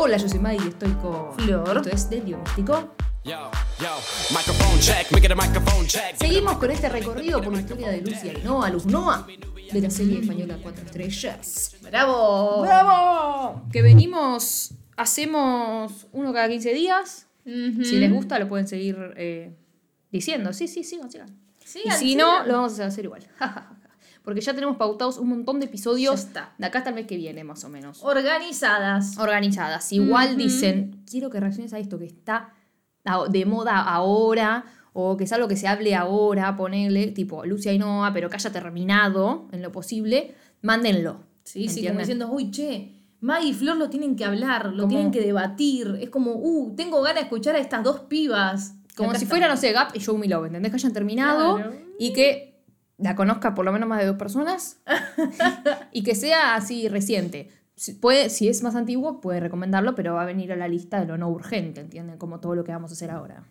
Hola, yo soy Maggie y estoy con Flor. Esto es Delio Místico. Seguimos con este recorrido por la historia de Lucia y Noah, Luz Noah, de la serie española Cuatro Estrellas. ¡Bravo! ¡Bravo! Que venimos, hacemos uno cada 15 días. Si les gusta, lo pueden seguir eh, diciendo. Sí, sí, sigan, sigan. y Sigan, si no, lo vamos a hacer igual. Porque ya tenemos pautados un montón de episodios Ya está. de acá hasta el mes que viene, más o menos. Organizadas. organizadas. Igual dicen, quiero que reacciones a esto que está de moda ahora, o que es algo que se hable ahora, ponerle, tipo Lucia y Noah, pero que haya terminado en lo posible, mándenlo. Sí, sí, como diciendo, uy, che, Maggie y Flor lo tienen que hablar, lo Como- tienen que debatir. Es como, uh, tengo ganas de escuchar a estas dos pibas. Como si fuera, no sé, Gap y Show Me Love, ¿entendés? Que hayan terminado Claro. y que la conozca por lo menos más de dos personas y que sea así reciente. Si, puede, si es más antiguo, puede recomendarlo, pero va a venir a la lista de lo no urgente, ¿entienden? Como todo lo que vamos a hacer ahora.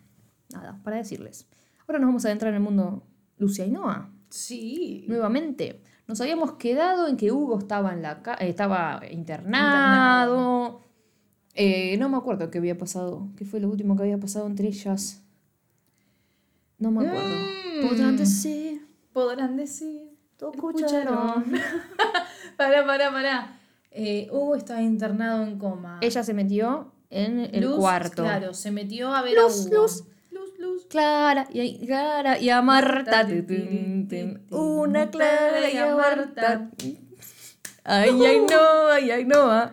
Nada, para decirles. Ahora nos vamos a adentrar en el mundo Lucia y Noah. Sí. Nuevamente, nos habíamos quedado en que Hugo estaba, en la eh, estaba internado. Eh, no me acuerdo qué había pasado. ¿Qué fue lo último que había pasado entre ellas? No me acuerdo. Mm. Podrán decir, Podrán decir. "Lo Escucharon. pará, pará, pará. Eh, Hugo estaba internado en coma. Ella se metió en el Luz, cuarto. Claro, se metió a ver Luz, a Hugo. luz. Luz, luz. Clara y, a- Clara y a Marta. Una Clara y a Marta. Ay, ay, no, ay, ay, no.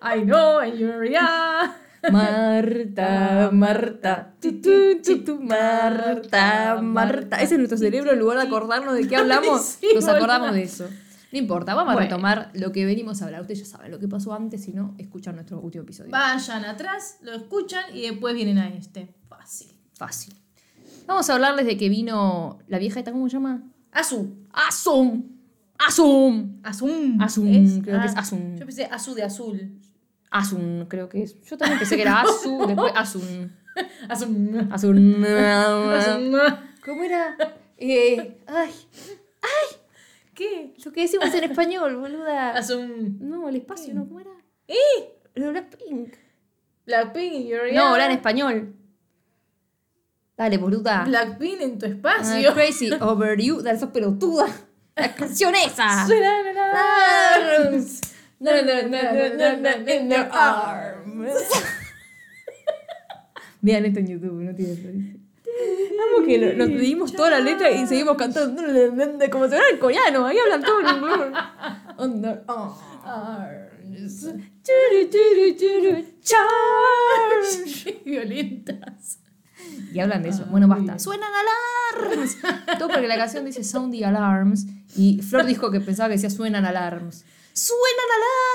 I know, and you're yeah. Marta, Marta, tu, tu, tu, tu, Marta, Marta. Ese es nuestro cerebro, en lugar de acordarnos de qué hablamos, nos acordamos de eso. No importa, vamos a retomar lo que venimos a hablar. Ustedes ya saben lo que pasó antes, si no, escuchan nuestro último episodio. Vayan atrás, lo escuchan y después vienen a este. Fácil. Fácil. Vamos a hablarles de que vino la vieja esta, ¿cómo se llama? Azu. Asum. Asum. Azum. Azum, creo que es Azum. Yo pensé Azu de azul. Asun, creo que es. Yo también pensé que era Asu, después Asun. Asun. Azum. ¿Cómo era? Eh, ay, ¿Qué? lo que decimos en español, boluda. Azum. No, el espacio, ¿no? ¿Cómo era? ¿Eh? Blackpink. Blackpink in your No, era en español. Dale, boluda. Blackpink en tu espacio. crazy over you. Dale, sos pelotuda. La canción esa. Suena. No, no, no, no, no, in their arms. Vean esto en YouTube, no tiene precio. Amo que lo- nos pedimos toda la letra y seguimos cantando como si fuera en coreano. Ahí hablan todo en inglés. Under arms. Churu, churu, churu. Qué violentas. Y hablan de eso. Bueno, basta. ¡Suenan alarms! Todo porque la canción dice sound the alarms. Y Flor dijo que pensaba que decía suenan alarms. ¡Suenan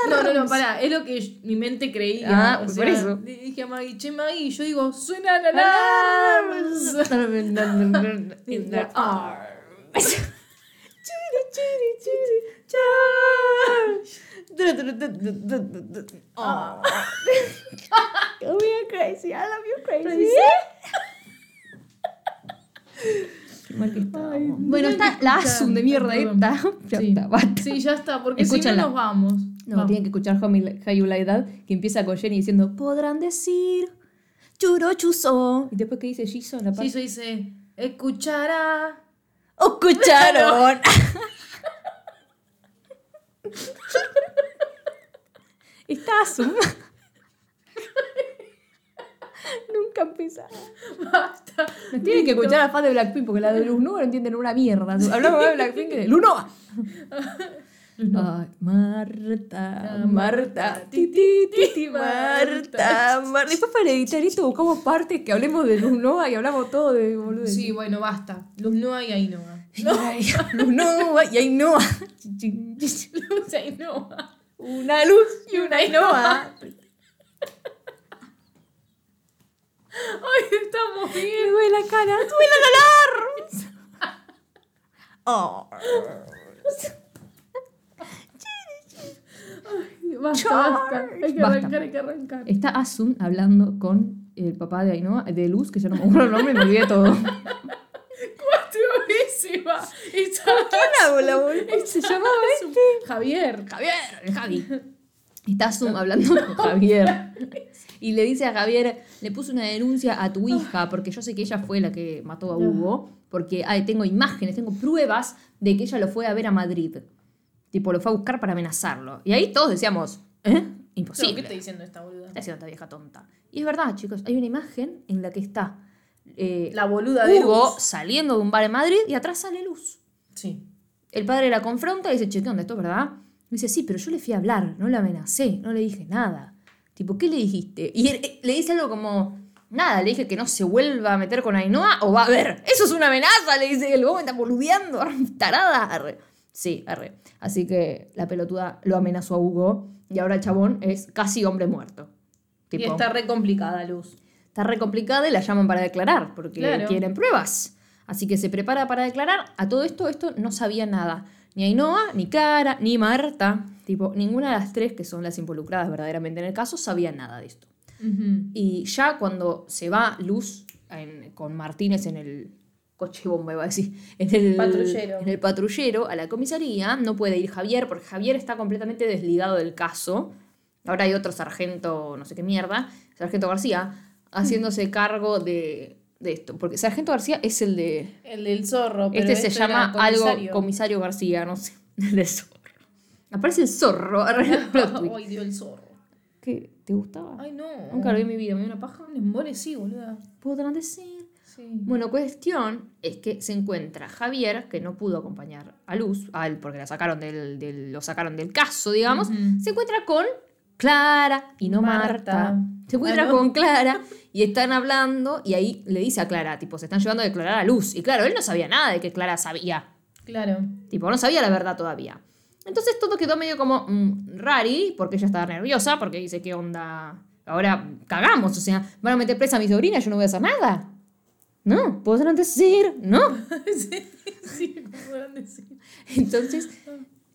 No, alarms! no, no, pará, es lo que yo- mi mente creía. Ah, o por sea, eso. le Dije a Maggie, che Maggie, y yo digo, suenan alarms. In the arms. Oh. Oh, you're crazy. I love you crazy. Mal que bueno, está la Asun de mierda esta. Ya Sí. está, basta. Sí, ya está, porque si no nos vamos. No, Vamos. tienen que escuchar How You Like That, que empieza con Jenny diciendo, podrán decir, churo chuzo. Y después que dice Jiso en la parte. eso dice, escuchará. ¡Escucharon! Está Asum. Nunca empezaba. Basta. Nos tienen que escuchar a fan de Blackpink porque la de Luz Nova no entienden una mierda. Hablamos de Blackpink y de Luz Nova. Ay, Marta, Marta, ti, ti, ti, ti, Marta, Marta. Después para editar esto buscamos partes que hablemos de Luz Nova y hablamos todo de boludo. Sí, bueno, basta. Luz Noa y Ainhoa. Luz Nova y Ainhoa. Luz Ainhoa. Una luz y una Ainhoa. Ay, estamos Me bien. duele la cara. ¡Suenan alarms! Oh. Basta, basta. Hay que Basta. arrancar, hay que arrancar. Está Asun hablando con el papá de Ainhoa, de Luz, que yo no me acuerdo el nombre, me olvidé todo. Cuatro Estaba ¿Quién habla, boludo? Se llamaba Javier. Javier, el Javi. Está Zoom hablando con Javier. Y le dice a Javier, le puse una denuncia a tu hija, porque yo sé que ella fue la que mató a Hugo, porque ay, tengo imágenes, tengo pruebas de que ella lo fue a ver a Madrid. Tipo, lo fue a buscar para amenazarlo. Y ahí todos decíamos, ¿eh? Imposible. ¿Qué está diciendo esta boluda? Está haciendo esta vieja tonta. Y es verdad, chicos, hay una imagen en la que está eh, La boluda de Hugo Luz. saliendo de un bar en Madrid y atrás sale Luz. Sí. El padre la confronta y dice, che, ¿qué onda? ¿Esto es verdad? Y dice, sí, pero yo le fui a hablar, no la amenacé, no le dije nada. Tipo, ¿qué le dijiste? Y él- él le dice algo como, nada, le dije que no se vuelva a meter con Ainhoa o va a ver. Eso es una amenaza, le dice, el vos me está boludeando, tarada. Arre. Sí, arre. Así que la pelotuda lo amenazó a Hugo y ahora el chabón es casi hombre muerto. Y Tipo, está re complicada, Luz. está re complicada y la llaman para declarar porque Claro. quieren pruebas. Así que se prepara para declarar. A todo esto, esto no sabía nada. Ni Ainhoa, ni Clara, ni Marta. Tipo, ninguna de las tres que son las involucradas verdaderamente en el caso sabía nada de esto. Y ya cuando se va Luz en- con Martínez en el coche bomba, iba a decir, en el Patrullero. en el patrullero a la comisaría, no puede ir Javier porque Javier está completamente desligado del caso. Ahora hay otro sargento, no sé qué mierda, sargento García, haciéndose cargo de, de esto. Porque sargento García es el de... El del zorro. Pero Este se esto era llama algo comisario. García, no sé. El de zorro. Aparece el zorro. Ay, Dios, el zorro. ¿Qué? ¿Te gustaba? Ay, no. Nunca lo vi en mi vida, me dio una paja. Un embole, sí, boluda. ¿Podrán decir? Sí. Bueno, cuestión es que se encuentra Javier, que no pudo acompañar a Luz, a él porque la sacaron del, del- lo sacaron del caso, digamos. Se encuentra con Clara y no Marta. Marta. Se encuentra Ah, con Clara y están hablando y ahí le dice a Clara, tipo, se están llevando a declarar a Luz. Y claro, él no sabía nada de que Clara sabía. Claro. Tipo, no sabía la verdad todavía. Entonces todo quedó medio como mm, rari, porque ella estaba nerviosa, porque dice, ¿qué onda? Ahora cagamos, o sea, van a meter presa a mi sobrina, yo no voy a hacer nada. No, podrán decir, no. sí, sí, ¿cómo podrán decir? Entonces,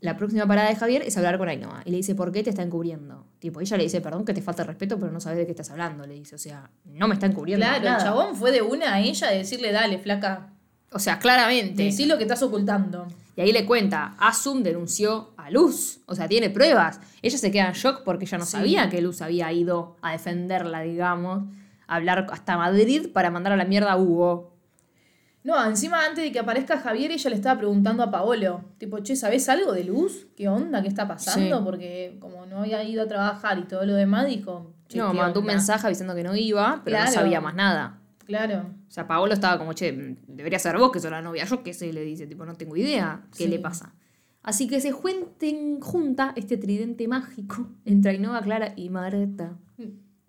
la próxima parada de Javier es hablar con Ainhoa. Y le dice, ¿por qué te está encubriendo? Tipo, ella le dice, perdón que te falta respeto, pero no sabes de qué estás hablando. Le dice, o sea, no me está encubriendo. Claro, nada. el chabón fue de una a ella de decirle, dale, flaca. O sea, claramente. Decí lo que estás ocultando. Y ahí le cuenta, Asum denunció a Luz, o sea, tiene pruebas. Ella se queda en shock porque ella no Sí. sabía que Luz había ido a defenderla, digamos, a hablar hasta Madrid para mandar a la mierda a Hugo. No, encima antes de que aparezca Javier, ella le estaba preguntando a Paolo, tipo, che, ¿sabés algo de Luz? ¿Qué onda? ¿Qué está pasando? Sí. Porque como no había ido a trabajar y todo lo demás, dijo, che, no, ¿qué mandó un mensaje avisando que no iba, pero no sabía más nada. Claro. O sea, Paolo estaba como, che, debería ser vos que sos la novia. Yo qué sé, le dice, tipo, no tengo idea qué Sí. le pasa. Así que se juenten junta este tridente mágico entre Ainhoa, Clara y Marta.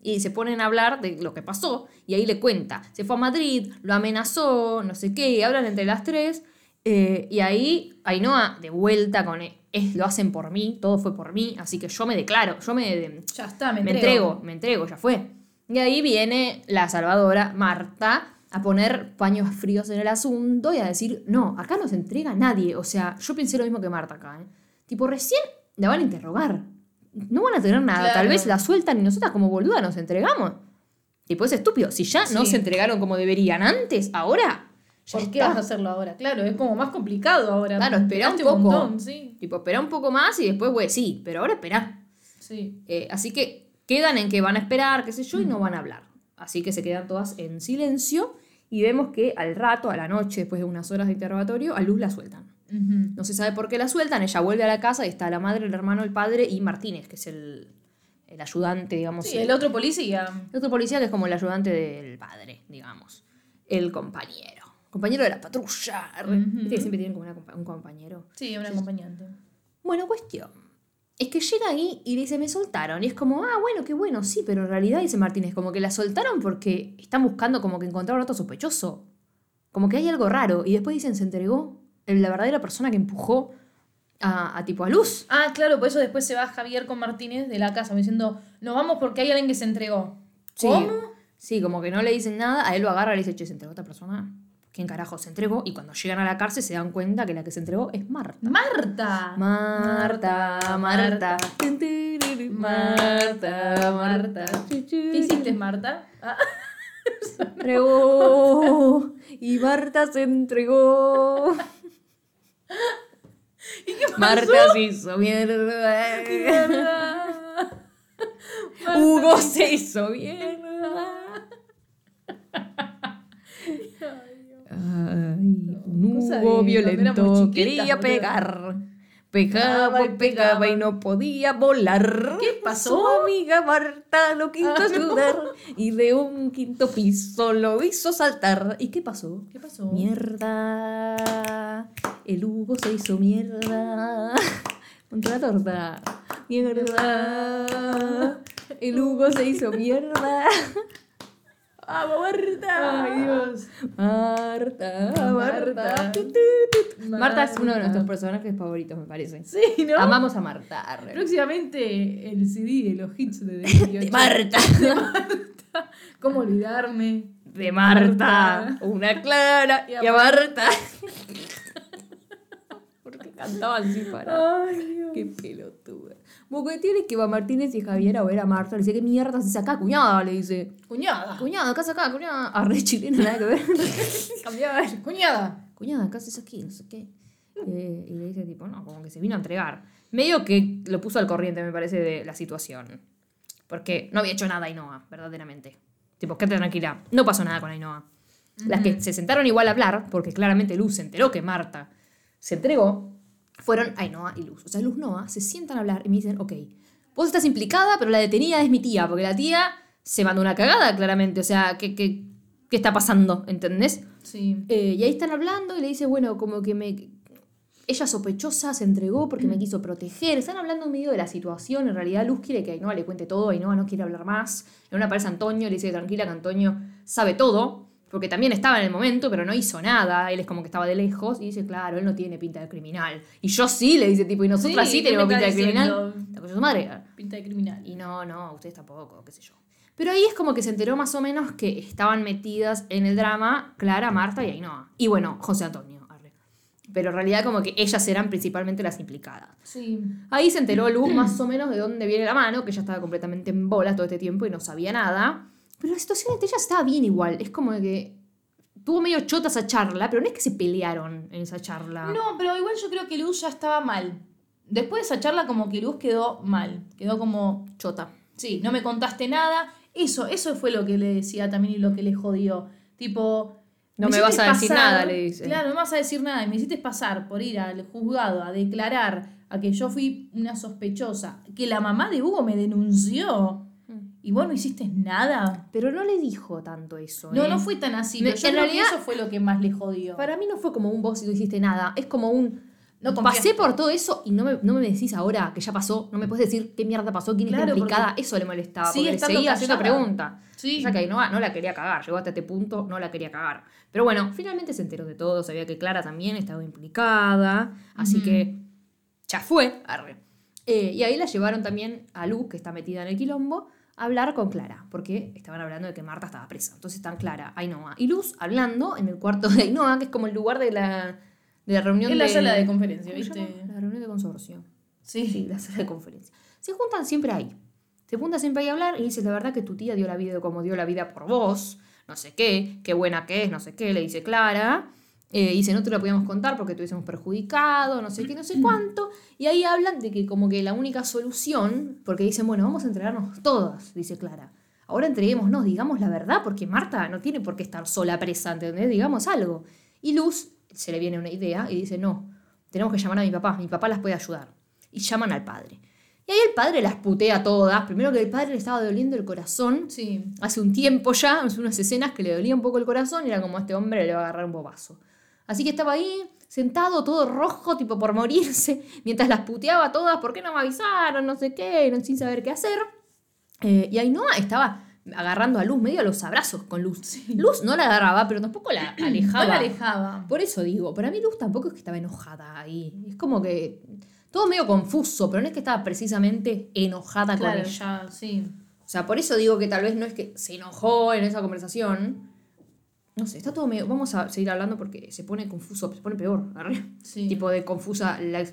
Y se ponen a hablar de lo que pasó y ahí le cuenta. Se fue a Madrid, lo amenazó, no sé qué, y hablan entre las tres. eh, y ahí Ainhoa de vuelta con, es, lo hacen por mí, todo fue por mí, así que yo me declaro, yo me, Ya está, me, me entrego. entrego, me entrego, ya fue. Y ahí viene la salvadora, Marta, a poner paños fríos en el asunto y a decir, no, acá no se entrega nadie. O sea, yo pensé lo mismo que Marta acá. ¿eh? Tipo, recién la van a interrogar. No van a tener nada. Claro. Tal vez la sueltan y nosotras como boluda nos entregamos. Tipo, es estúpido. Si ya no se entregaron como deberían antes, ahora... ya ¿Por qué está. vas a hacerlo ahora? Claro, es como más complicado ahora. Claro, espera un poco. montón, sí. Tipo, espera un poco más y después, güey, sí, pero ahora espera. Sí. Eh, así que quedan en que van a esperar, qué sé yo, y no van a hablar. Así que se quedan todas en silencio y vemos que al rato, a la noche, después de unas horas de interrogatorio, a Luz la sueltan. No se sabe por qué la sueltan, ella vuelve a la casa y está la madre, el hermano, el padre y Martínez, que es el, el ayudante, digamos. Sí, el otro policía. el otro policía que es como el ayudante del padre, digamos. El compañero. Compañero de la patrulla. Viste que siempre tienen como una un compañero. Sí, un acompañante. Bueno, cuestión. Es que llega ahí y dice, me soltaron. Y es como, ah, bueno, qué bueno, sí, pero en realidad, dice Martínez, como que la soltaron porque están buscando como que encontraron otro sospechoso. Como que hay algo raro. Y después dicen, se entregó el- la verdadera persona que empujó a, a tipo a Luz. Ah, claro, por eso después se va Javier con Martínez de la casa diciendo, no vamos porque hay alguien que se entregó. Sí. ¿Cómo? Sí, como que no le dicen nada, a él lo agarra y le dice, che, se entregó esta persona. ¿Quién carajo se entregó? Y cuando llegan a la cárcel se dan cuenta que la que se entregó es Marta. Marta. Marta, Marta. Marta, Marta. ¿Qué hiciste, Marta? Ah, entregó y Marta se entregó. Marta se hizo mierda. se hizo mierda. Ay, un Hugo violento quería pegar. Pegaba y Pegaba y no podía volar. ¿Qué pasó? Su amiga Marta lo quiso Ah, no. ayudar y de un quinto piso lo hizo saltar. ¿Y qué pasó? ¿Qué pasó? Mierda. El Hugo se hizo mierda. Contra la torta. Mierda. El Hugo se hizo mierda. ¡Vamos, Marta! ¡Ay, Dios! Marta, Marta. Marta. Marta es uno de Marta. nuestros personajes favoritos, me parece. Sí, ¿no? Amamos a Marta. arre. Próximamente el CD de los hits de Delirio. De Marta. ¿Cómo olvidarme? De Marta. Una Clara y a Marta. ¿Por qué cantaban así para? Ay, Dios. Qué pelotuda. Porque tiene que va Martínez y Javier a ver a Marta. Le dice, ¿qué mierda se saca? Cuñada, le dice. Cuñada. Cuñada, ¿qué haces acá? Cuñada. Arre chilena, nada que ver. Cambiaba. Cuñada. Cuñada, ¿qué haces aquí? No sé qué. Eh, y le dice, tipo, no, como que se vino a entregar. Medio que lo puso al corriente, me parece, de la situación. Porque no había hecho nada Ainhoa, verdaderamente. Tipo, quédate tranquila. No pasó nada con Ainhoa. Las que se sentaron igual a hablar, porque claramente Luz se enteró que Marta se entregó, fueron Ainhoa y Luz. O sea, Luz Noa se sientan a hablar y me dicen, ok, vos estás implicada, pero la detenida es mi tía, porque la tía se mandó una cagada, claramente. O sea, ¿qué, qué, qué está pasando? ¿Entendés? Sí. Eh, y ahí están hablando y le dice, bueno, como que me... Ella sospechosa se entregó porque me quiso proteger. Están hablando en medio de la situación. En realidad Luz quiere que Ainhoa le cuente todo. Ainhoa no quiere hablar más. En una aparece Antonio y le dice tranquila que Antonio sabe todo. Porque también estaba en el momento, pero no hizo nada. Él es como que estaba de lejos. Y dice, claro, él no tiene pinta de criminal. Y yo sí, le dice tipo, y nosotras sí, Sí, ¿qué tenemos pinta de criminal. de su madre. Pinta de criminal. Y no, no, ustedes tampoco, qué sé yo. Pero ahí es como que se enteró más o menos que estaban metidas en el drama Clara, Marta y Ainhoa. Y bueno, José Antonio. arre. Pero en realidad como que ellas eran principalmente las implicadas. Sí. Ahí se enteró Luz más o menos de dónde viene la mano, que ella estaba completamente en bola todo este tiempo y no sabía nada. Pero la situación entre ellas estaba bien igual. Es como que tuvo medio chota esa charla, pero no es que se pelearon en esa charla. No, pero igual yo creo que Luz ya estaba mal. Después de esa charla como que Luz quedó mal. Quedó como, Chota. sí, no me contaste nada. Eso, eso fue lo que le decía también y lo que le jodió. Tipo... No me vas hiciste a decir nada, le dice. Claro, no me vas a decir nada. Y me hiciste pasar por ir al juzgado a declarar a que yo fui una sospechosa. Que la mamá de Hugo me denunció. Mm. Y vos no hiciste nada. Pero no le dijo tanto eso. No, ¿eh? no fue tan así. Me- yo en creo que realidad- eso fue lo que más le jodió. Para mí no fue como un vos y no hiciste nada. Es como un. No pasé por todo eso y no me, no me decís ahora que ya pasó. No me puedes decir qué mierda pasó, quién Claro, está implicada. Eso le molestaba. sigue porque le seguía haciendo callada. preguntas. Sí. O sea que no, no la quería cagar. Llegó hasta este punto, no la quería cagar. Pero bueno, finalmente se enteró de todo. Sabía que Clara también estaba implicada. Así Ujú. que ya fue. Arre. Eh, y ahí la llevaron también a Luz, que está metida en el quilombo, hablar con Clara, porque estaban hablando de que Marta estaba presa. Entonces están Clara, Ainhoa y Luz hablando en el cuarto de Ainhoa, que es como el lugar de la, de la reunión En la de... sala de conferencia, ¿cómo se ¿viste? La reunión de consorcio. Sí. Sí, la sala de conferencia. Se juntan siempre ahí. Se juntan siempre ahí a hablar y dice, la verdad que tu tía dio la vida como dio la vida por vos, no sé qué, qué buena que es, no sé qué, le dice Clara. Eh, dice, no te lo podíamos contar porque te hubiésemos perjudicado, no sé qué, no sé cuánto. Y ahí hablan de que como que la única solución, porque dicen, bueno, vamos a entregarnos todas, dice Clara. Ahora entreguémonos, digamos la verdad, porque Marta no tiene por qué estar sola presa, ¿entendés? Digamos algo. Y Luz se le viene una idea y dice, no, tenemos que llamar a mi papá, mi papá las puede ayudar. Y llaman al padre. Y ahí el padre las putea todas. Primero que el padre le estaba doliendo el corazón. Sí. Hace un tiempo ya, hace unas escenas que le dolía un poco el corazón y era como este hombre le va a agarrar un bobazo. Así que estaba ahí, sentado, todo rojo, tipo por morirse, mientras las puteaba todas, ¿por qué no me avisaron? No sé qué, sin saber qué hacer. Eh, y Ainhoa estaba agarrando a Luz, medio a los abrazos con Luz. Luz no la agarraba, pero tampoco la alejaba. No la alejaba. Por eso digo, para mí Luz tampoco es que estaba enojada ahí. Es como que todo medio confuso, pero no es que estaba precisamente enojada Claro, con ella. ya, sí. O sea, por eso digo que tal vez no es que se enojó en esa conversación. No sé, está todo medio. Vamos a seguir hablando porque se pone confuso, se pone peor. Sí. Tipo de confusa la,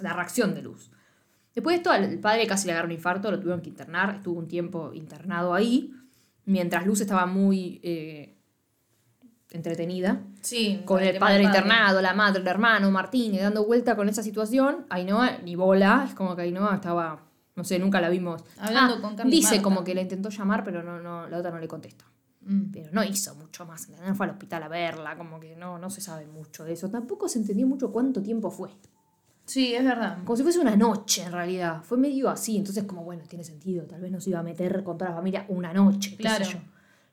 la reacción de Luz. Después de esto, al padre casi le agarró un infarto, lo tuvieron que internar, estuvo un tiempo internado ahí, mientras Luz estaba muy eh, entretenida Sí. con el padre internado, la madre, el hermano, Martín, y dando vuelta con esa situación, Ainhoa ni bola, es como que Ainhoa estaba No sé, nunca la vimos. Hablando Ah, con Carla y Dice Marta. como que la intentó llamar, pero no, no, la otra no le contesta. Mm. Pero no hizo mucho más, ¿entendés? Fue al hospital a verla, como que no, no se sabe mucho de eso. Tampoco se entendió mucho cuánto tiempo fue. Sí, es verdad. Como si fuese una noche en realidad. Fue medio así, entonces como bueno, tiene sentido. Tal vez no se iba a meter con toda la familia una noche. qué Claro. sé yo.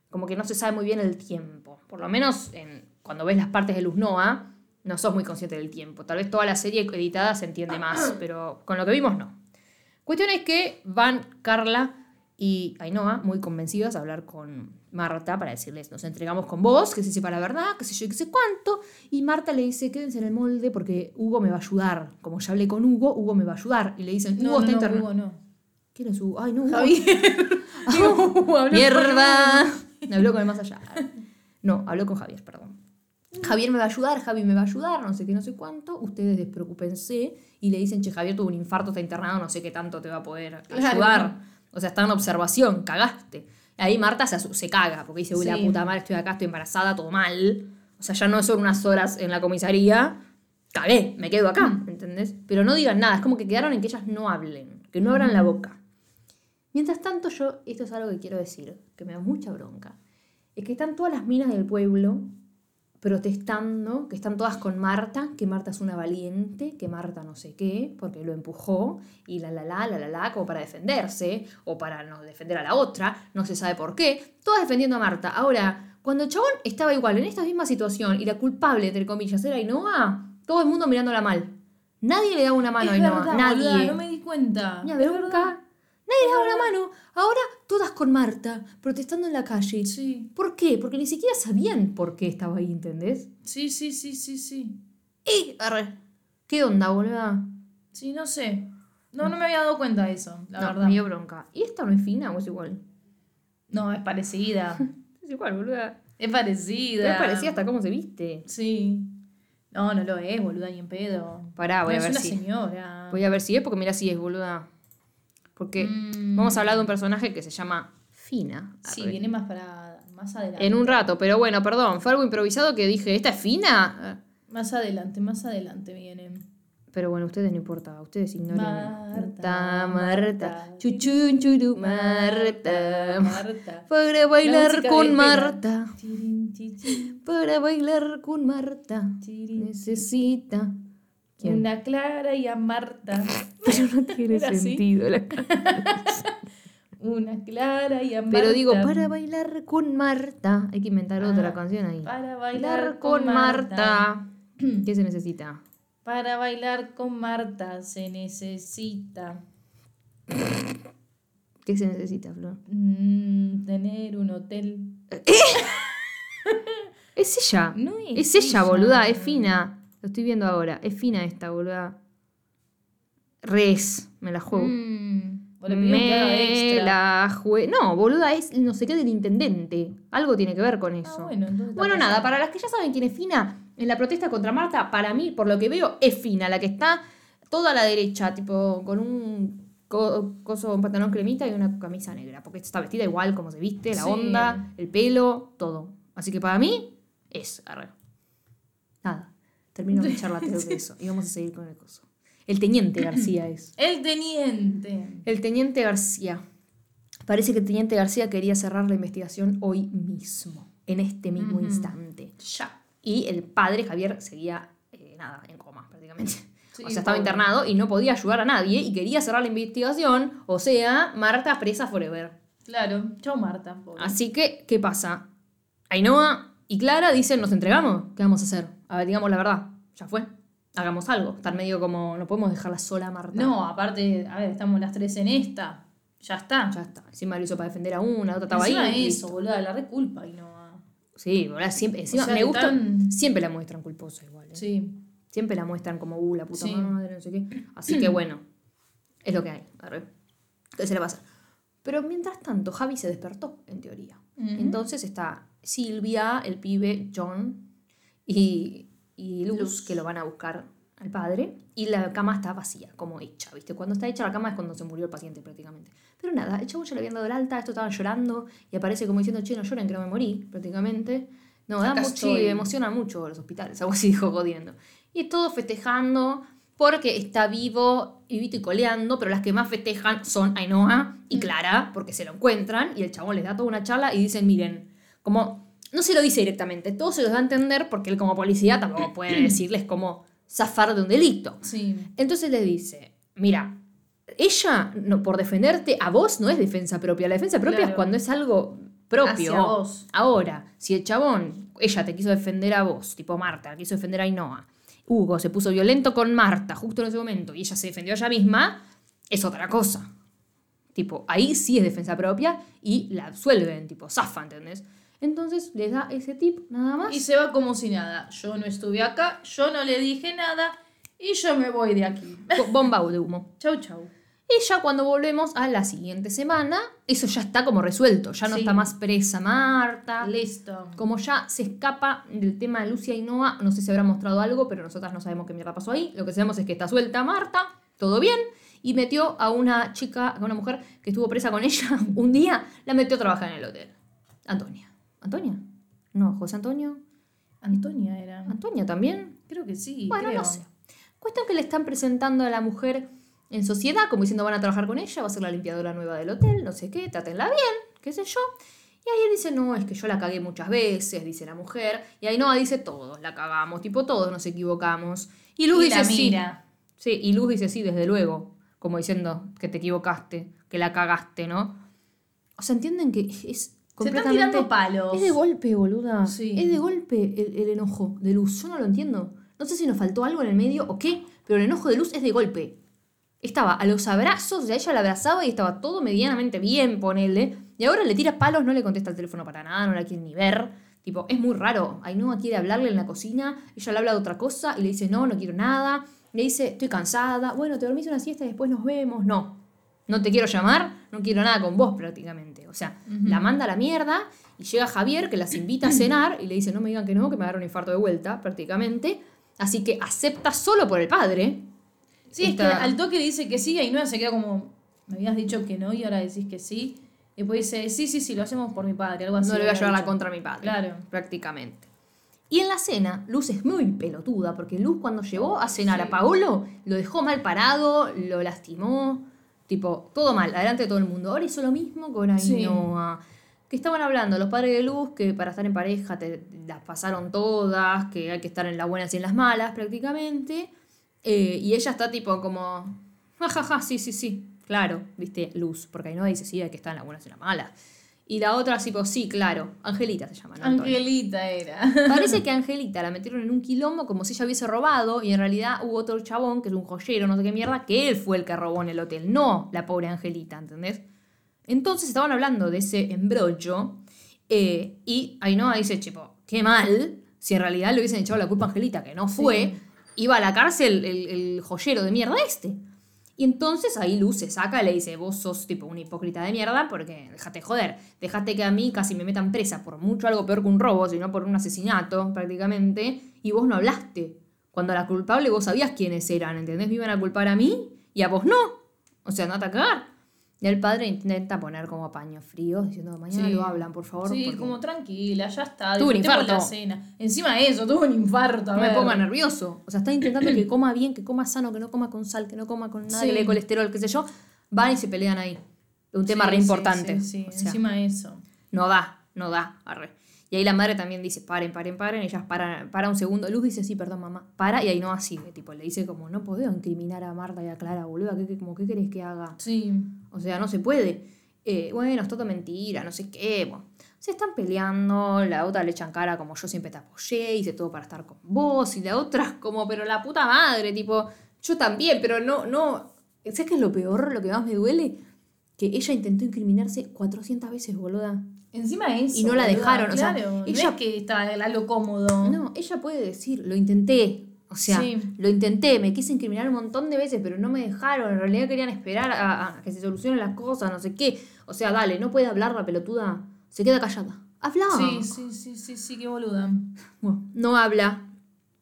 Como que no se sabe muy bien el tiempo. Por lo menos en, cuando ves las partes de Luz Noa, no sos muy consciente del tiempo. Tal vez toda la serie editada se entiende más, pero con lo que vimos no. Cuestión es que van Carla y Ainhoa muy convencidas a hablar con Marta para decirles, nos entregamos con vos, que se sepa la verdad, que sé yo, que sé cuánto. Y Marta le dice, quédense en el molde porque Hugo me va a ayudar. Como ya hablé con Hugo, Hugo me va a ayudar. Y le dicen, Hugo No, no, está no, internado. Hugo, no. ¿Quién es Hugo? Ay, no, Hugo. Javier. Digo, Hugo, habló ¡Mierda! Habló con el más allá. No, habló con Javier, perdón. Javier me va a ayudar, Javi me va a ayudar, no sé qué, no sé cuánto. Ustedes despreocúpense y le dicen, che, Javier tuvo un infarto, está internado, no sé qué tanto te va a poder Claro. O sea, está en observación, cagaste. Ahí Marta se, se caga, porque dice, uy, la puta madre, estoy acá, estoy embarazada, todo mal. O sea, ya no son unas horas en la comisaría. Cagué, me quedo acá, Mm. ¿entendés? Pero no digan nada, es como que quedaron en que ellas no hablen, que no abran la boca. Mientras tanto, yo, esto es algo que quiero decir, que me da mucha bronca, es que están todas las minas del pueblo protestando, que están todas con Marta, que Marta es una valiente, que Marta no sé qué, porque lo empujó, y la la la, la la la, como para defenderse, o para no defender a la otra, no se sabe por qué, todas defendiendo a Marta. Ahora, cuando chabón estaba igual en esta misma situación, y la culpable, entre comillas, era Ainhoa, todo el mundo mirándola mal. Nadie le daba una mano a Ainhoa, verdad, nadie. boluda, no me di cuenta. Ni Es bronca. Nadie le daba una mano. Ahora todas con Marta, protestando en la calle. Sí, ¿Por qué? Porque ni siquiera sabían por qué estaba ahí, ¿entendés? sí, sí, sí, sí, sí. ¡Eh! Arre. ¿Qué onda, boluda? Sí, no sé. No, no me había dado cuenta de eso, la no, verdad. me dio bronca. ¿Y esta no es fina o es igual? No, es parecida. Es igual, boluda. es parecida. Pero es parecida hasta cómo se viste. Sí. No, no lo es, boluda, ni en pedo. Pará, voy No, a ver es una si. señora. Voy a ver si es, porque mira si es, boluda. Porque Mm. vamos a hablar de un personaje que se llama Fina. Sí, Arre. viene más para más adelante. En un rato, pero bueno, perdón, fue algo improvisado que dije, ¿esta es Fina? Más adelante, más adelante vienen. Pero bueno, ustedes no importa, ustedes ignoren. Marta, Marta, Marta. chuchun, churu, Marta. Marta. Para bailar con Marta. Para bailar con Marta. Necesita. ¿Quién? Una Clara y a Marta. Pero no tiene ¿Era así? sentido. la- Una Clara y a Marta. Pero digo, para bailar con Marta. Hay que inventar otra Ah, canción ahí. Para Bailar con Marta. ¿Qué se necesita? Para bailar con Marta se necesita ¿Qué se necesita, Flor? mm, tener un hotel. Es ella. No es Es ella, ella. boluda. Es fina. Lo estoy viendo ahora. Es fina esta, boluda. Res. Me la juego. Mm, Me la juego. No, boluda, es no sé qué del intendente. Algo tiene que ver con eso. Ah, bueno, está Bueno, nada, pasando. para las que ya saben quién es Fina, en la protesta contra Marta, para mí, por lo que veo, es Fina, la que está toda a la derecha, tipo, con un co- coso, un pantalón cremita y una camisa negra, porque está vestida igual como se viste, la Sí. onda, el pelo, todo. Así que para mí, es. Nada, termino mi charla de eso y vamos a seguir con el coso. El teniente García es. El teniente. El teniente García. Parece que el teniente García quería cerrar la investigación hoy mismo, en este mismo instante. Ya. Y el padre Javier seguía, eh, nada, en coma prácticamente. Sí, o sea, estaba internado y no podía ayudar a nadie y quería cerrar la investigación. O sea, Marta presa forever. Claro. Chau, Marta. pobre. Así que, ¿qué pasa? Ainhoa y Clara dicen, ¿nos entregamos? ¿Qué vamos a hacer? A ver, digamos la verdad. Ya fue. Hagamos algo. Estar medio como, no podemos dejarla sola a Marta. No, aparte, a ver, estamos las tres en esta. Ya está. Ya está. Encima lo hizo para defender a una, la otra estaba Encima ahí. eso, boluda, la reculpa y no. Sí, boludo, siempre, encima, O sea, me que gusta, tan- siempre la muestran culposa igual. ¿eh? Sí. Siempre la muestran como, uh, la puta Sí. madre, no sé qué. Así que bueno, es lo que hay. ¿Qué se le pasa? Pero mientras tanto, Javi se despertó, en teoría. Ujú. Entonces está Silvia, el pibe, John y, y Luz, Luz. que lo van a buscar al padre. Y la cama está vacía, como hecha, ¿viste? Cuando está hecha la cama es cuando se murió el paciente prácticamente. Pero nada, el chavo ya le habían dado el alta, estos estaban llorando y aparece como diciendo, che, no lloren que no me morí, prácticamente. No, da mucho, estoy. emociona mucho los hospitales, algo así dijo jodiendo. Y todos festejando porque está vivo, vivito y coleando, pero las que más festejan son Ainhoa y Clara, porque se lo encuentran y el chabón les da toda una charla y dicen, miren, como, no se lo dice directamente, todo se los da a entender porque él como policía tampoco puede decirles cómo zafar de un delito. Sí. Entonces le dice, mira, ella no, por defenderte a vos no es defensa propia, la defensa propia es cuando es algo propio. Hacia vos. Ahora, si el chabón, ella te quiso defender a vos, tipo Marta, quiso defender a Ainhoa, Hugo se puso violento con Marta justo en ese momento y ella se defendió a ella misma, es otra cosa. Tipo, ahí sí es defensa propia y la absuelven, tipo, zafa, ¿entendés? Entonces les da ese tip nada más. Y se va como si nada. Yo no estuve acá, yo no le dije nada y yo me voy de aquí. Bo- Bomba de humo. Chau, chau. Y ya cuando volvemos a la siguiente semana, eso ya está como resuelto, ya no Sí. está más presa Marta. Listo. Como ya se escapa del tema de Lucia y Noah, no sé si habrá mostrado algo, pero nosotras no sabemos qué mierda pasó ahí. Lo que sabemos es que está suelta Marta, todo bien, y metió a una chica, a una mujer que estuvo presa con ella un día, la metió a trabajar en el hotel. Antonia. ¿Antonia? No, José Antonio. Antonia era. ¿Antonia también? Creo que sí. Bueno, creo. no sé. Cuestión que le están presentando a la mujer en sociedad, como diciendo van a trabajar con ella, va a ser la limpiadora nueva del hotel, no sé qué, trátenla bien, qué sé yo. Y ahí él dice, no, es que yo la cagué muchas veces, dice la mujer. Y ahí no, dice, todos la cagamos, tipo, todos nos equivocamos. Y Luz Y dice, la sí. Sí, y Luz dice, sí, desde luego, como diciendo que te equivocaste, que la cagaste, ¿no? O sea, entienden que es Se están tirando palos. Es de golpe, boluda. Sí. Es de golpe el, el enojo de Luz. Yo no lo entiendo. No sé si nos faltó algo en el medio o qué, pero el enojo de Luz es de golpe. Estaba a los abrazos, sea, ella la abrazaba y estaba todo medianamente bien, ponele. Y ahora le tira palos, no le contesta el teléfono para nada, no la quiere ni ver. Tipo, es muy raro. Ainhoa quiere hablarle en la cocina, ella le habla de otra cosa y le dice, no, no quiero nada. Le dice, estoy cansada, bueno, te dormís una siesta y después nos vemos. No, no te quiero llamar, no quiero nada con vos prácticamente. O sea, la manda a la mierda y llega Javier que las invita a cenar y le dice, no me digan que no, que me agarra un infarto de vuelta prácticamente. Así que acepta solo por el padre. Sí, es que al toque dice que sí, y no se queda como, me habías dicho que no y ahora decís que sí. Y después dice, sí, sí, sí, lo hacemos por mi padre, algo así. no le voy a llevar la contra a mi padre. Claro. Prácticamente. Y en la cena, Luz es muy pelotuda, porque Luz cuando llevó a cenar Sí. a Paolo, lo dejó mal parado, lo lastimó, tipo, todo mal, adelante de todo el mundo. Ahora hizo lo mismo con Sí. Ainhoa. Que estaban hablando los padres de Luz, que para estar en pareja te las pasaron todas, que hay que estar en las buenas y en las malas prácticamente. Eh, y ella está tipo como, jajaja, sí, sí, sí, claro, viste, Luz, porque Ainhoa dice, sí, hay que estar en las buenas y en las malas. Y la otra, tipo, sí, claro, Angelita se llama. no. Angelita era. Parece que Angelita la metieron en un quilombo como si ella hubiese robado y en realidad hubo otro chabón que es un joyero, no sé qué mierda, que él fue el que robó en el hotel, no la pobre Angelita, ¿entendés? Entonces estaban hablando de ese embrollo eh, y Ainhoa dice, tipo, qué mal, si en realidad le hubiesen echado la culpa a Angelita, que no fue, iba a la cárcel el, el joyero de mierda este. Y entonces ahí Luz se saca y le dice, vos sos tipo un hipócrita de mierda porque déjate joder, déjate que a mí casi me metan presa por mucho algo peor que un robo, sino por un asesinato prácticamente, y vos no hablaste. Cuando la culpable vos sabías quiénes eran, ¿entendés? Me iban a culpar a mí y a vos no. O sea, no atacar. Y el padre intenta poner como paños fríos, diciendo, mañana Sí. lo hablan, por favor. Sí, porque como tranquila, ya está. Tuvo un infarto. la cena. Encima de eso, tuvo un infarto. a no me ponga nervioso. O sea, está intentando que coma bien, que coma sano, que no coma con sal, que no coma con nada, Sí. que le dé colesterol, qué sé yo. Van y se pelean ahí. Un tema Sí, re importante. Sí, sí, O sea, encima de eso. no da, no da. arre. Y ahí la madre también dice, paren, paren, paren. Ellas paran, para un segundo. Luz dice, sí, perdón, mamá. Para, y ahí no sigue. Tipo, le dice como, no puedo incriminar a Marta y a Clara, boluda. ¿Qué, qué, como, ¿qué querés que haga? Sí. O sea, no se puede. Eh, bueno, es todo mentira, no sé qué. Bueno, se están peleando, la otra le echan cara como yo siempre te apoyé, hice todo para estar con vos, y la otra como, pero la puta madre, tipo, yo también, pero no, no. ¿Sabes qué es lo peor, lo que más me duele? Que ella intentó incriminarse 400 veces, boluda. Encima eso. Y no la dejaron, o sea, claro, no ella- es que está a lo cómodo. No, ella puede decir, lo intenté. O sea, Sí. lo intenté, me quise incriminar un montón de veces, pero no me dejaron. En realidad querían esperar a, a que se solucionen las cosas, no sé qué. O sea, dale, no puede hablar la pelotuda. Se queda callada. Habla. Sí, sí, sí, sí, sí, qué boluda. Bueno, no habla.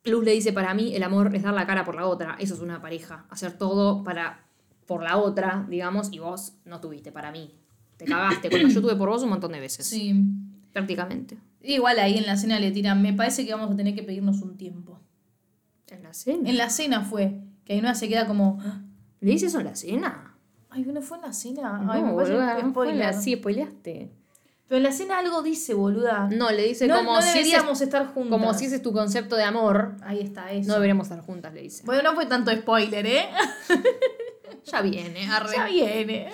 Luz le dice, para mí el amor es dar la cara por la otra. Eso es una pareja. Hacer todo para por la otra, digamos, y vos no tuviste para mí. Te cagaste. Cuando yo tuve por vos un montón de veces. Sí. Prácticamente. Igual ahí en la cena le tiran, me parece que vamos a tener que pedirnos un tiempo. En la cena. En la cena fue Que Ainhoa se queda como. ¿Le dice eso en la cena? Ay, ¿no fue en la cena? No, Ay, me parece boluda, que no fue en la- spoiler. Sí, spoileaste. Pero en la cena algo dice, boluda. No, le dice no, como, no si ese es, deberíamos estar juntas. como si ese es tu concepto de amor, Ahí está, eso. no deberíamos estar juntas, le dice. Bueno, no fue tanto spoiler, ¿eh? Ya viene, arre. ya viene.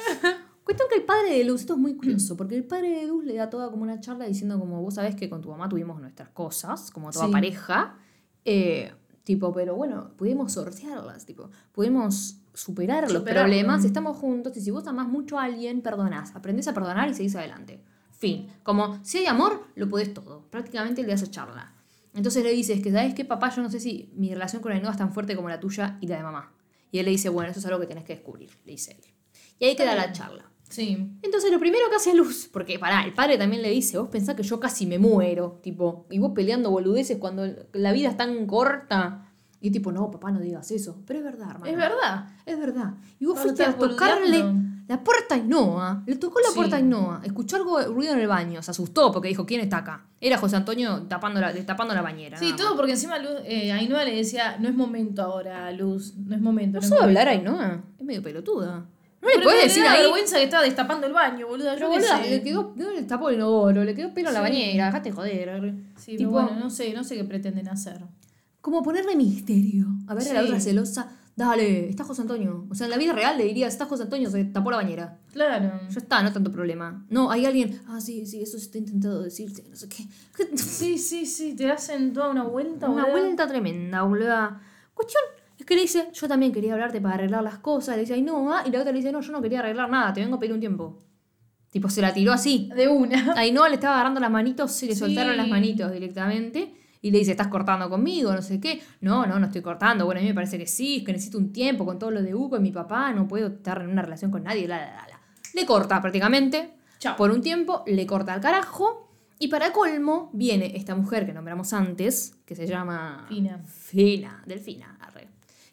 Cuestión que el padre de Luz, esto es muy curioso, porque el padre de Luz le da toda como una charla diciendo como, vos sabés que con tu mamá tuvimos nuestras cosas, como toda Sí. pareja, eh, tipo, pero bueno, pudimos sortearlas, tipo, pudimos superar los Superarlo. problemas, estamos juntos, y si vos amás mucho a alguien, perdonás, aprendés a perdonar y seguís adelante. Fin. Como, si hay amor, lo podés todo. Prácticamente le das esa charla. Entonces le dices que, ¿sabes qué, papá? Yo no sé si mi relación con Ainhoa es tan fuerte como la tuya y la de mamá. Y él le dice, bueno, eso es algo que tenés que descubrir, le dice él. Y ahí queda la charla. Sí. Entonces lo primero que hace Luz, porque pará, el padre también le dice, vos pensás que yo casi me muero, tipo, y vos peleando boludeces cuando la vida es tan corta. Y tipo, no, papá, no digas eso. Pero es verdad, hermano. Es verdad. Es verdad. Y vos No, fuiste a tocarle boludeando. la puerta a Ainhoa. Le tocó la Sí. puerta a Ainhoa. Escuchó algo ruido en el baño. Se asustó porque dijo, ¿quién está acá? Era José Antonio tapando la, destapando la bañera. Sí, todo porque encima Luz, eh, Ainhoa le decía, no es momento ahora, Luz, no es momento. ¿No es sabe momento". hablar Ainhoa? Es medio pelotuda. No le puedes decir ahí. vergüenza que estaba destapando el baño, boluda. Pero boluda, le quedó, no le tapó el inodoro, le quedó pelo en la Sí. bañera, dejate de joder. Sí, tipo, bueno, no sé, no sé qué pretenden hacer. Como ponerle misterio. A ver a la Sí. otra celosa. Dale, está José Antonio. O sea, en la vida real le dirías, está José Antonio, se tapó la bañera. Claro. Ya está, no tanto problema. No, hay alguien. Ah, sí, sí, eso se está intentando decirte, no sé qué. Sí, sí, sí, te hacen toda una vuelta, Una boluda. vuelta tremenda, boluda. Cuestión es que le dice, yo también quería hablarte para arreglar las cosas. Le dice, ay, no, ah", y la otra le dice, no, yo no quería arreglar nada, te vengo a pedir un tiempo. Tipo, se la tiró así. De una. Ahí no, le estaba agarrando las manitos, se le Sí. soltaron las manitos directamente. Y le dice, ¿estás cortando conmigo? No sé qué. No, no, no estoy cortando. Bueno, a mí me parece que sí, es que necesito un tiempo con todo lo de Hugo y mi papá. No puedo estar en una relación con nadie. La, la, la. Le corta prácticamente. Chao. Por un tiempo, le corta al carajo. Y para colmo, viene esta mujer que nombramos antes, que se llama... Fina. Fina, Delfina.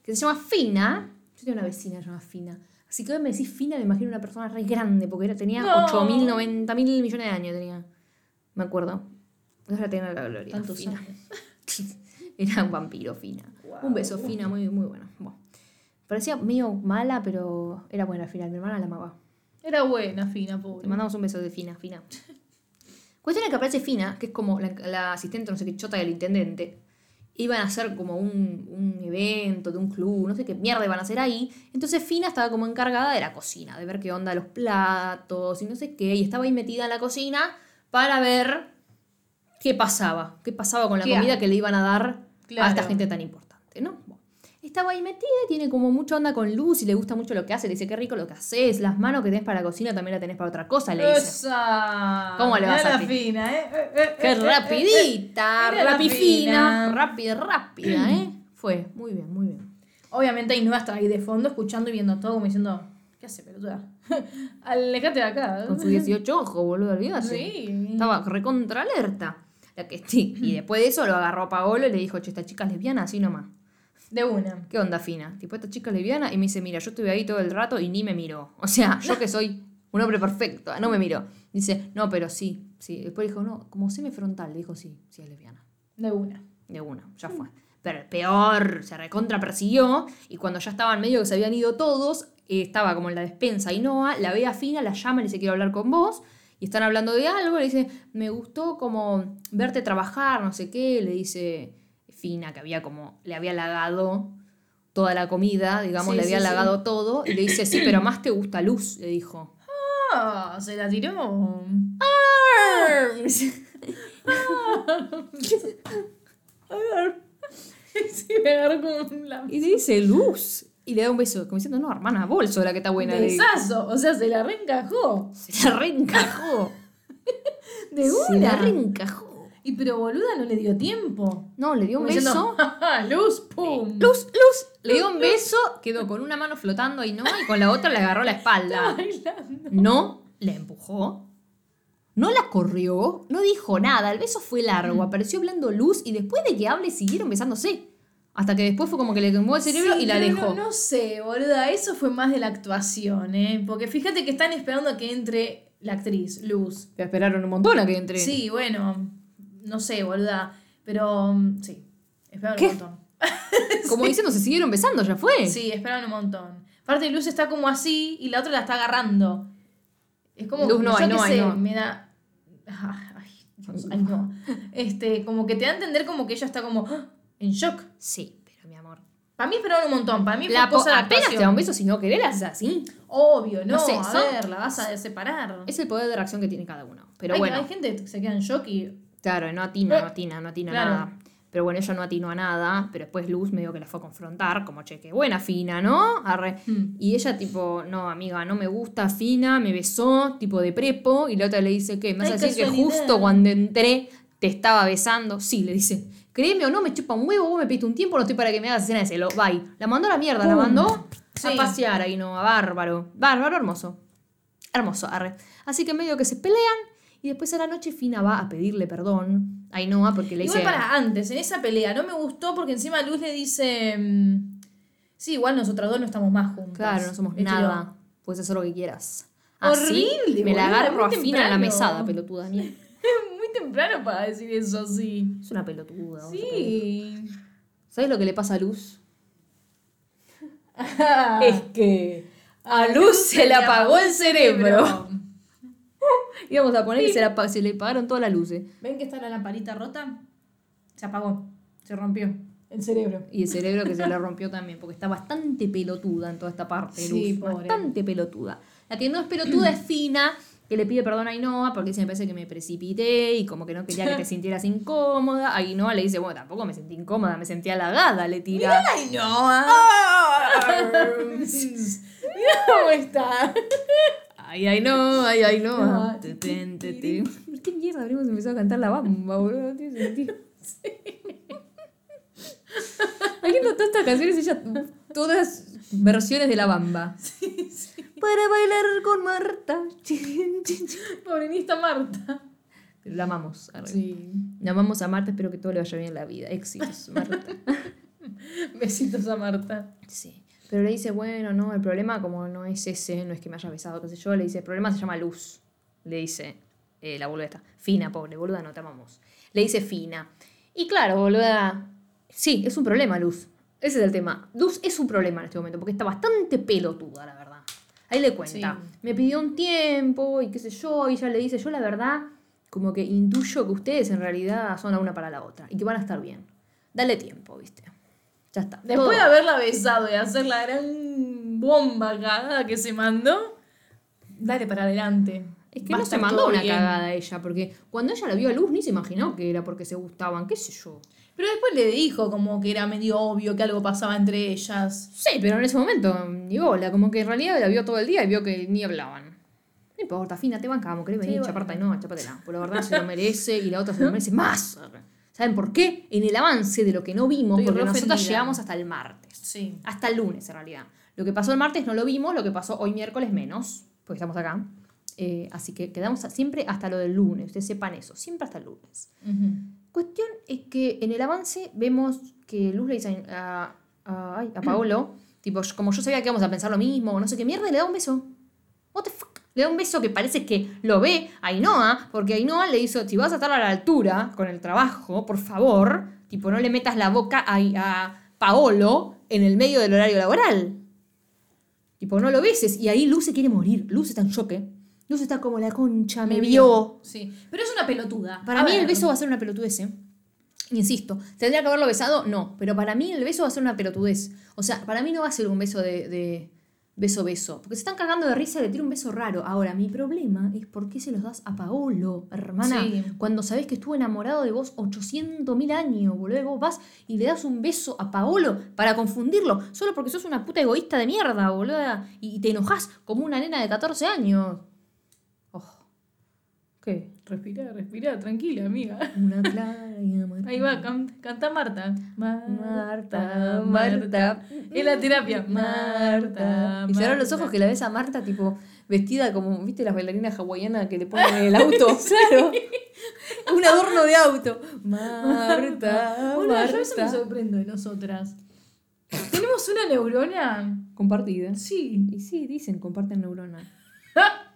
Que se llama Fina. Yo tengo una vecina que se llama Fina. Así que hoy me decís Fina, me imagino una persona re grande, porque era, tenía No. 8.000, 90.000 millones de años. tenía Me acuerdo. Ahora tengo la gloria. Tantos Fina. años. Era un vampiro, Fina. Un beso, Fina, muy, muy bueno. Bueno. Parecía medio mala, pero era buena al final. Mi hermana la amaba. Era buena, fina, Le pobre. mandamos un beso de Fina, Fina. Cuestión es que aparece Fina, que es como la, la asistente, no sé qué, chota del intendente. Iban a hacer como un, un evento de un club, no sé qué mierda iban a hacer ahí. Entonces Fina estaba como encargada de la cocina, de ver qué onda los platos y no sé qué. Y estaba ahí metida en la cocina para ver qué pasaba. Qué pasaba con la ¿Qué comida que le iban a dar Claro. a esta gente tan importante, ¿no? Estaba ahí metida, tiene como mucha onda con Luz y le gusta mucho lo que hace. Le dice, qué rico lo que haces. Las manos que tenés para la cocina también la tenés para otra cosa, le dice. Esa. ¿Cómo le vas a la fina, ¿eh? Eh, eh, ¡Qué eh, eh, rapidita! Mira la rapifina. fina. Rápida, rápida, ¿eh? Fue, muy bien, muy bien. Obviamente Ainhoa estaba ahí de fondo escuchando y viendo todo como diciendo, ¿qué hace, pelotuda? Alejate de acá. Con sus 18 ojos, boludo, olvídate. Sí. Estaba recontra alerta. La que sí. Y después de eso lo agarró a Paolo y le dijo, che, esta chica es lesbiana, así nomás. De una. ¿Qué onda, fina? Tipo, esta chica es lesbiana y me dice, mira, yo estuve ahí todo el rato y ni me miró. O sea, yo que soy un hombre perfecto, no me miró. Dice, no, pero sí, sí. Después dijo, no, como semifrontal, le dijo, sí, sí es lesbiana. De una. De una, ya fue. Pero el peor, se recontra persiguió y cuando ya estaban medio que se habían ido todos, eh, estaba como en la despensa y Noah, la ve a Fina, la llama y le dice quiero hablar con vos y están hablando de algo, le dice, me gustó como verte trabajar, no sé qué, le dice Fina que había como, le había halagado toda la comida, digamos, Sí, le había sí, sí. halagado todo y le dice, sí, pero más te gusta Luz, le dijo. Ah, se la tiró. un la- Y le dice Luz y le da un beso, como diciendo, no, hermana, bolso la que está buena. Besazo. O sea, se la reencajó. Se la reencajó. De Se una. la reencajó. Y pero boluda no le dio tiempo. No, le dio un Como beso. diciendo, "Ja, Luz, pum. Luz, luz. Le dio un beso, quedó con una mano flotando ahí, ¿no? Y con la otra le agarró la espalda. No la empujó. No la corrió. No dijo nada. El beso fue largo. Apareció hablando luz y después de que hable siguieron besándose. Hasta que después fue como que le quemó el cerebro Sí, y la dejó. No, no sé, boluda. Eso fue más de la actuación, ¿eh? Porque fíjate que están esperando a que entre la actriz, Luz. Te esperaron un montón a que entre. Sí, bueno. No sé, boluda. Pero mm, sí. Esperaron ¿Qué? un montón. Como diciendo, se siguieron besando, ya fue. Sí, esperaban un montón. Aparte, Luz está como así y la otra la está agarrando. Es como. Luz no, yo ay, qué no, ay, sé, no. me da. Ay, Dios, ay, no. Este, como que te da a entender como que ella está como ¡ah! en shock. Sí, pero mi amor. Para mí esperaban un montón. Para mí fue La cosa de apenas te da un beso, si no querés, la haces así. Obvio, no. No sé, a son- ver, la vas a separar. Es el poder de reacción que tiene cada uno. Pero hay, bueno, hay gente que se queda en shock y. claro, no atina, no atina, no atina Claro. nada. Pero bueno, ella no atinó a nada, pero después Luz medio que la fue a confrontar, como che, qué buena Fina, ¿no? Arre. Hmm. Y ella tipo, no, amiga, no me gusta Fina, me besó, tipo de prepo, y la otra le dice, ¿qué? ¿Me vas a decir que justo cuando entré te estaba besando? Sí, le dice, créeme o no, me chupa un huevo, vos me pediste un tiempo, no estoy para que me hagas escena de celo. Bye. La mandó a la mierda, la mandó Sí. a pasear ahí, no, a bárbaro. Bárbaro, hermoso. Hermoso, arre. Así que medio que se pelean y después a la noche Fina va a pedirle perdón a Ainhoa porque le Igual dice... para antes, en esa pelea, no me gustó porque encima Luz le dice. mm, Sí, igual nosotras dos no estamos más juntas. Claro, no somos tiró. nada. Puedes hacer lo que quieras. Ah, ¿sí? Horrible, Me la agarro a Fina en la mesada, pelotuda mía. Muy temprano para decir eso así. Es una pelotuda. a. Sí. ¿Sabes lo que le pasa a Luz? es que a Luz se le apagó el cerebro. Íbamos a poner que se, la le apagaron todas las luces. ¿Ven que está la lamparita rota? Se apagó. Se rompió. El cerebro. Y el cerebro que se le rompió también, porque está bastante pelotuda en toda esta parte. Sí, Luz, pobre. Bastante pelotuda. La que no es pelotuda es Fina, que le pide perdón a Ainhoa porque dice, me parece que me precipité y como que no quería que te sintieras incómoda. Ainhoa le dice, bueno, tampoco me sentí incómoda, me sentí halagada, le tira. ¡Ay, no! Mira cómo está. Ay, ay, no, ay, ay, no. Te. ¿Qué mierda habríamos empezado a cantar la bamba, boludo? No tiene sentido. Haciendo tantas canciones, ella, todas versiones de la bamba. Para bailar con Marta. Pobrenista Marta. Pero la amamos. Sí. La amamos a Marta, espero que todo le vaya bien en la vida. Éxitos, Marta. Besitos a Marta. Sí. Pero le dice, bueno, no, el problema como no es ese, no es que me haya besado, qué sé yo, le dice, el problema se llama luz. Le dice eh, la boluda esta. Fina, pobre, boluda, no te amamos. Le dice fina. Y claro, boluda, sí, es un problema, Luz. Ese es el tema. Luz es un problema en este momento, porque está bastante pelotuda, la verdad. Ahí le cuenta. Sí. Me pidió un tiempo y qué sé yo, y ella le dice, yo la verdad, como que intuyo que ustedes en realidad son la una para la otra y que van a estar bien. Dale tiempo, viste. Ya está. Después de haberla besado y hacer la gran bomba cagada que se mandó, dale para adelante. Es que Va a no se mandó una bien. cagada ella, porque cuando ella la vio a Luz ni se imaginó que era porque se gustaban, qué sé yo. Pero después le dijo como que era medio obvio que algo pasaba entre ellas. Sí, pero en ese momento, ni bola, como que en realidad la vio todo el día y vio que ni hablaban. No importa, fina, te bancamos, querés venir, bueno. chaparte, no, chapatela. Por la verdad se lo merece y la otra se lo merece más. ¿Saben por qué? En el avance de lo que no vimos, Estoy porque nosotros ofendida. llegamos hasta el martes. Sí. Hasta el lunes, en realidad. Lo que pasó el martes no lo vimos, lo que pasó hoy miércoles menos, porque estamos acá. Eh, así que quedamos siempre hasta lo del lunes, ustedes sepan eso, siempre hasta el lunes. Cuestión es que en el avance vemos que Luz le dice a, a, a Paolo, tipo, como yo sabía que íbamos a pensar lo mismo, no sé qué mierda, y le da un beso. What the fuck? Le da un beso que parece que lo ve a Ainhoa, porque Ainhoa le hizo, si vas a estar a la altura con el trabajo, por favor, tipo, no le metas la boca a, a Paolo en el medio del horario laboral. Tipo, no lo beses. Y ahí Luz se quiere morir. Luz está en shock, ¿eh? Luz está como la concha, me, vio. Sí. Pero es una pelotuda. Para A mí el beso va a ser una pelotudez, ¿eh? Insisto, ¿tendría que haberlo besado? No, pero para mí el beso va a ser una pelotudez. O sea, para mí no va a ser un beso de, de beso-beso. Porque se están cagando de risa y le tira un beso raro. Ahora, mi problema es por qué se los das a Paolo, hermana. Sí. Cuando sabés que estuvo enamorado de vos 800 mil años, boludo. y Vos vas y le das un beso a Paolo para confundirlo. Solo porque sos una puta egoísta de mierda, boluda. Y te enojás como una nena de 14 años. ¿Qué? Respira, respira, tranquila, amiga. Una clara. Ahí va, can- canta Marta. Marta, Marta. Es la terapia. Marta. Y cerrar los Marta. ojos que la ves a Marta, tipo, vestida como, ¿viste las bailarinas hawaianas que le ponen en el auto? claro. Un adorno de auto. Marta, Boluda, yo a veces me Marta. sorprendo de nosotras. ¿Tenemos una neurona? Compartida. Sí. Y sí, dicen, comparten neurona.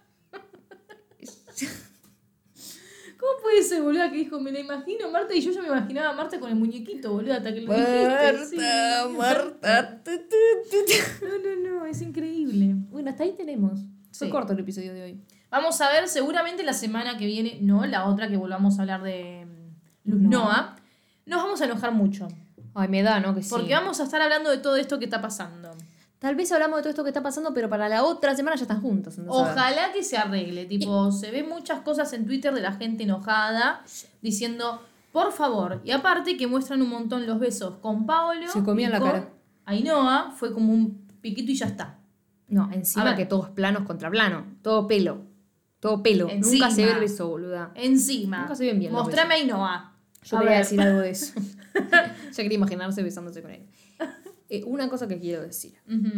¿Cómo puede veces, boluda, que dijo, me la imagino Marta y yo ya me imaginaba a Marta con el muñequito, boluda, hasta que lo dijiste. sí. Marta. tu, tu, tu. No, no, no, es increíble. Bueno, hasta ahí tenemos. Fue Sí. corto el episodio de hoy. Vamos a ver seguramente la semana que viene, no, la otra que volvamos a hablar de mm, Luz Noa, nos vamos a enojar mucho. Ay, me da, ¿no? Que sí. Porque vamos a estar hablando de todo esto que está pasando. Tal vez hablamos de todo esto que está pasando, pero para la otra semana ya están juntos. a. Ojalá que se arregle. Tipo, se ven muchas cosas en Twitter de la gente enojada diciendo, por favor. Y aparte que muestran un montón los besos con Paolo. Se comían y la con cara. Ainhoa fue como un piquito y ya está. No, A encima que todo es planos contra plano. Todo pelo. Todo pelo. Encima. Nunca se ve el beso, boluda. Encima. Nunca se ven bien Mostrame a Ainhoa. Yo A quería ver. decir algo de eso. ya quería imaginarse besándose con él. Eh, una cosa que quiero decir,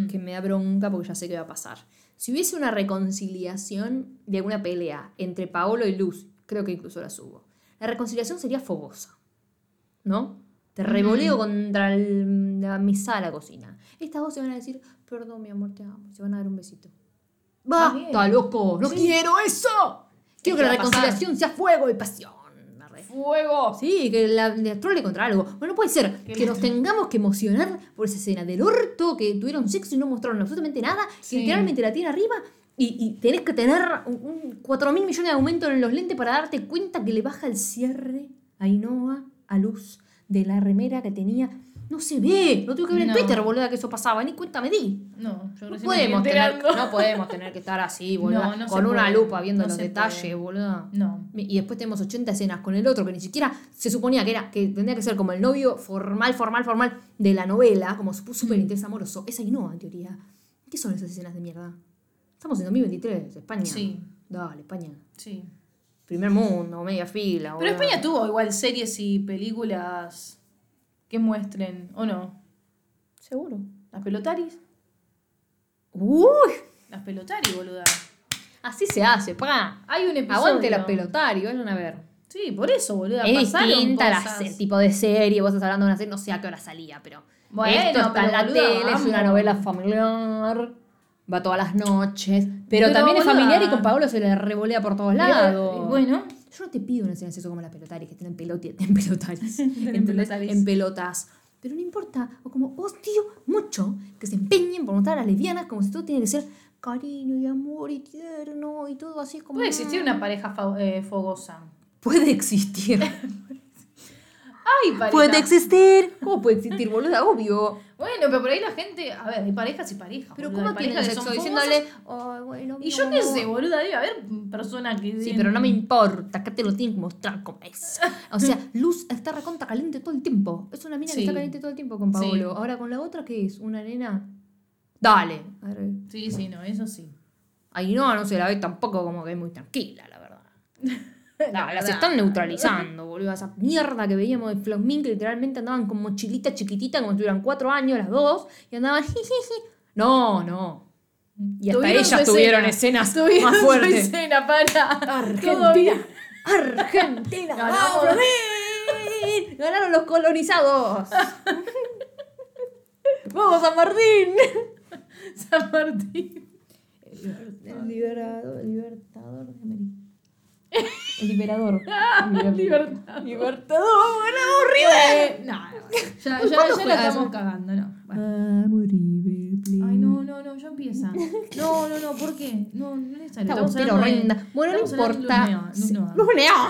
que me da bronca porque ya sé qué va a pasar. Si hubiese una reconciliación de alguna pelea entre Paolo y Luz, creo que incluso la subo, la reconciliación sería fogosa. ¿No? Te revoleo contra el- la mesa de la cocina. Estas dos se van a decir, perdón, mi amor, te amo. Se van a dar un besito. ¡Basta, loco! ¡No quiero eso! Quiero que ¿Qué la pasar? reconciliación sea fuego y pasión. Arre. ¡Fuego! Sí, que la, le trole contra algo. Bueno, no puede ser que, nos tengamos que emocionar por esa escena del orto, que tuvieron sexo y no mostraron absolutamente nada, Sí. que literalmente la tiene arriba y, y tenés que tener un, un 4 mil millones de aumento en los lentes para darte cuenta que le baja el cierre a Ainhoa a luz de la remera que tenía. No se ve, lo tengo que ver No. en Twitter, boluda, que eso pasaba, ni cuenta me di. No, yo No podemos, tener, no podemos tener que estar así, boluda, No, con una puede. lupa viendo los detalles, puede. boluda. No. Y después tenemos 80 escenas con el otro que ni siquiera se suponía que era que tendría que ser como el novio formal, formal, formal de la novela, como su súper interés amoroso. Esa y no, en teoría. ¿Qué son esas escenas de mierda? Estamos en 2023, España. Sí. Dale, España. Sí. Primer mundo, media fila. Pero. España tuvo igual series y películas que muestren, ¿o no? Seguro. Las pelotaris. Uy, Las pelotaris, boluda. así se hace, pa. Hay un episodio. Aguante la pelotario, vayan a ver. Sí, por eso, boluda. Es pasaron distinta la cosas. se- tipo de serie, vos estás hablando de una serie, no sé a qué hora salía, pero Bueno, esto está pero en la boluda, tele, es una novela familiar, va todas las noches, pero, Pero, también es familiar y con Paolo se le revolea por todos lados. Bueno, Yo no te pido una de sexo como la pelotaris, que tienen pelotas, en pelotaris, En en pelotas. Pero no importa, o como odio mucho que se empeñen por mostrar a las lesbianas como si todo tiene que ser cariño y amor y tierno y todo así como... puede existir una pareja eh, fogosa. Puede existir. Ay, pareja. Puede existir. ¿Cómo puede existir, boluda? Obvio. Bueno, pero por ahí la gente. A ver, hay parejas y parejas. Pero boluda, ¿cómo que sexo? Diciéndole, bueno, Y yo qué amor". sé, boluda, debe haber personas que. Sí, pero no me importa, acá te lo tienen que mostrar como es. O sea, Luz está recontra caliente todo el tiempo. Es una mina Sí. que está caliente todo el tiempo con Sí. Paolo. Ahora con la otra, ¿qué es? ¿Una nena? Dale. Arre. Sí, sí, no, eso sí. Ahí no, no se la ve tampoco como que es muy tranquila, la verdad. No, las verdad. están neutralizando, boludo. Esa mierda que veíamos de Flosmin que literalmente andaban con mochilita chiquitita, como si tuvieran cuatro años las dos, y andaban jijiji. No, no. Y hasta ellas tuvieron escena. escenas Tuvieron más fuertes. escena para. Argentina. Argentina. ¡Vamos, Flosmin! Ganaron los colonizados. ¡Vamos, San Martín! San Martín. El liberador, el libertador de América. El liberador. Libertad. Libertador, ganamos River. Eh, no, no, ya, ya, ¿Cuándo ya la estamos cagando, no. Bueno. Ay, no, no, no, ya empieza. No, no, no, ¿por qué? No, no es necesario. Esta botera hablando de- horrenda. Bueno, no importa. Nea.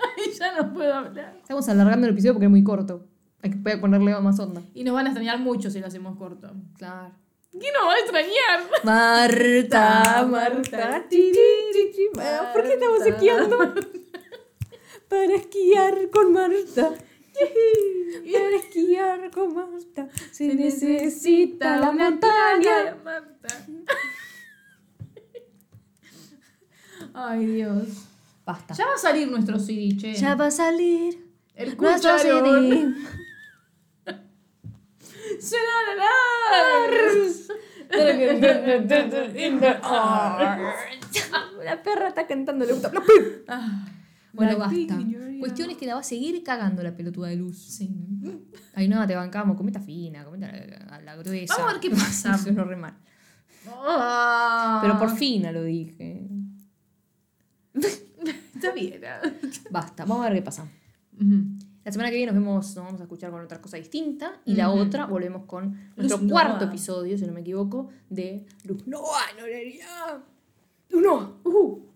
Ay, ya no puedo hablar. Estamos alargando el episodio porque es muy corto. Hay que ponerle más onda. Y nos van a extrañar mucho si lo hacemos corto. Claro. ¿Quién nos va a extrañar? Marta, Marta. ti, ti. Ah, ¿Por qué estamos Marta. esquiando? Para esquiar con Marta. Para esquiar con Marta se necesita la montaña. Marta. Ay, Dios. Basta. Ya va a salir nuestro CD, che. Ya va a salir El nuestro. CD. Se la la La perra está cantando, le gusta. Bueno, basta. Cuestión es que la va a seguir cagando la pelotuda de luz. Sí. Ay, no, te bancamos. Cometa fina, cometa la, la gruesa. Vamos a ver qué pasa. Eso no re mal. Ah. Pero por fina lo dije. Está bien. Basta, vamos a ver qué pasa. Ujú. La semana que viene nos vemos, nos vamos a escuchar con otra cosa distinta. Y la otra volvemos con nuestro Luz cuarto Noa. episodio, si no me equivoco, de Luz Noa, Norería. Luz Noa. Ujú.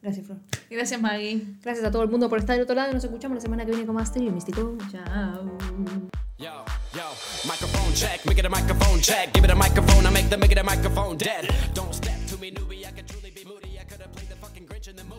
Gracias, Flor. Gracias, Maggie. Gracias a todo el mundo por estar del otro lado y nos escuchamos la semana que viene con más Trio Místico. Chao. Yo, yo, microphone check, make it a microphone check. Give it a microphone, I make the make it a microphone dead. Don't step.